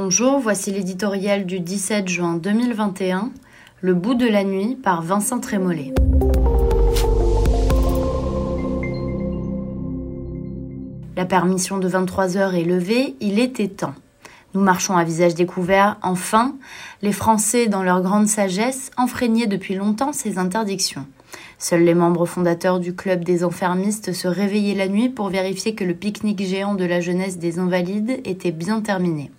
Bonjour, voici l'éditorial du 17 juin 2021, Le bout de la nuit par Vincent Trémollet. La permission de 23 heures est levée, il était temps. Nous marchons à visage découvert, enfin, les Français, dans leur grande sagesse, enfreignaient depuis longtemps ces interdictions. Seuls les membres fondateurs du club des enfermistes se réveillaient la nuit pour vérifier que le pique-nique géant de la jeunesse des invalides était bien terminé.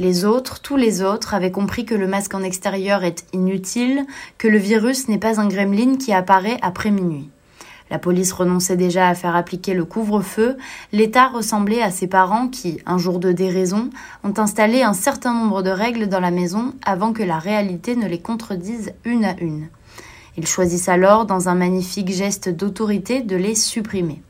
Les autres, tous les autres, avaient compris que le masque en extérieur est inutile, que le virus n'est pas un gremlin qui apparaît après minuit. La police renonçait déjà à faire appliquer le couvre-feu, l'État ressemblait à ses parents qui, un jour de déraison, ont installé un certain nombre de règles dans la maison avant que la réalité ne les contredise une à une. Ils choisissent alors, dans un magnifique geste d'autorité, de les supprimer.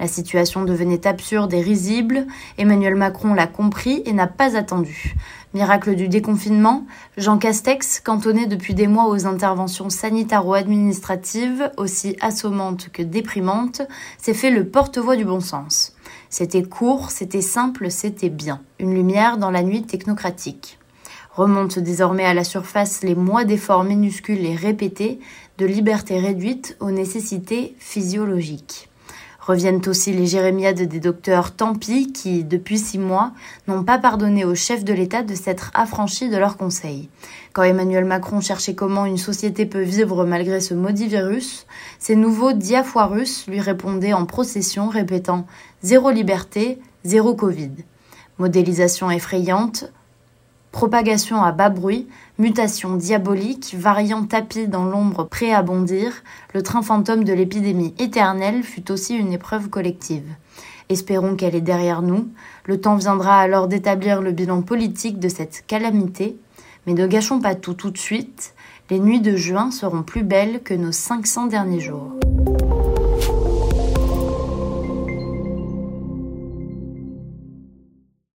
La situation devenait absurde et risible. Emmanuel Macron l'a compris et n'a pas attendu. Miracle du déconfinement, Jean Castex, cantonné depuis des mois aux interventions sanitaro-administratives aussi assommantes que déprimantes, s'est fait le porte-voix du bon sens. C'était court, c'était simple, c'était bien. Une lumière dans la nuit technocratique. Remontent désormais à la surface les mois d'efforts minuscules et répétés, de liberté réduite aux nécessités physiologiques. Reviennent aussi les jérémiades des docteurs Tampi qui, depuis six mois, n'ont pas pardonné au chef de l'État de s'être affranchis de leurs conseils. Quand Emmanuel Macron cherchait comment une société peut vivre malgré ce maudit virus, ces nouveaux diafoirus lui répondaient en procession répétant Zéro liberté, zéro Covid. Modélisation effrayante, Propagation à bas bruit, mutation diabolique, variant tapis dans l'ombre prêt à bondir, le train fantôme de l'épidémie éternelle fut aussi une épreuve collective. Espérons qu'elle est derrière nous. Le temps viendra alors d'établir le bilan politique de cette calamité. Mais ne gâchons pas tout tout de suite. Les nuits de juin seront plus belles que nos 500 derniers jours.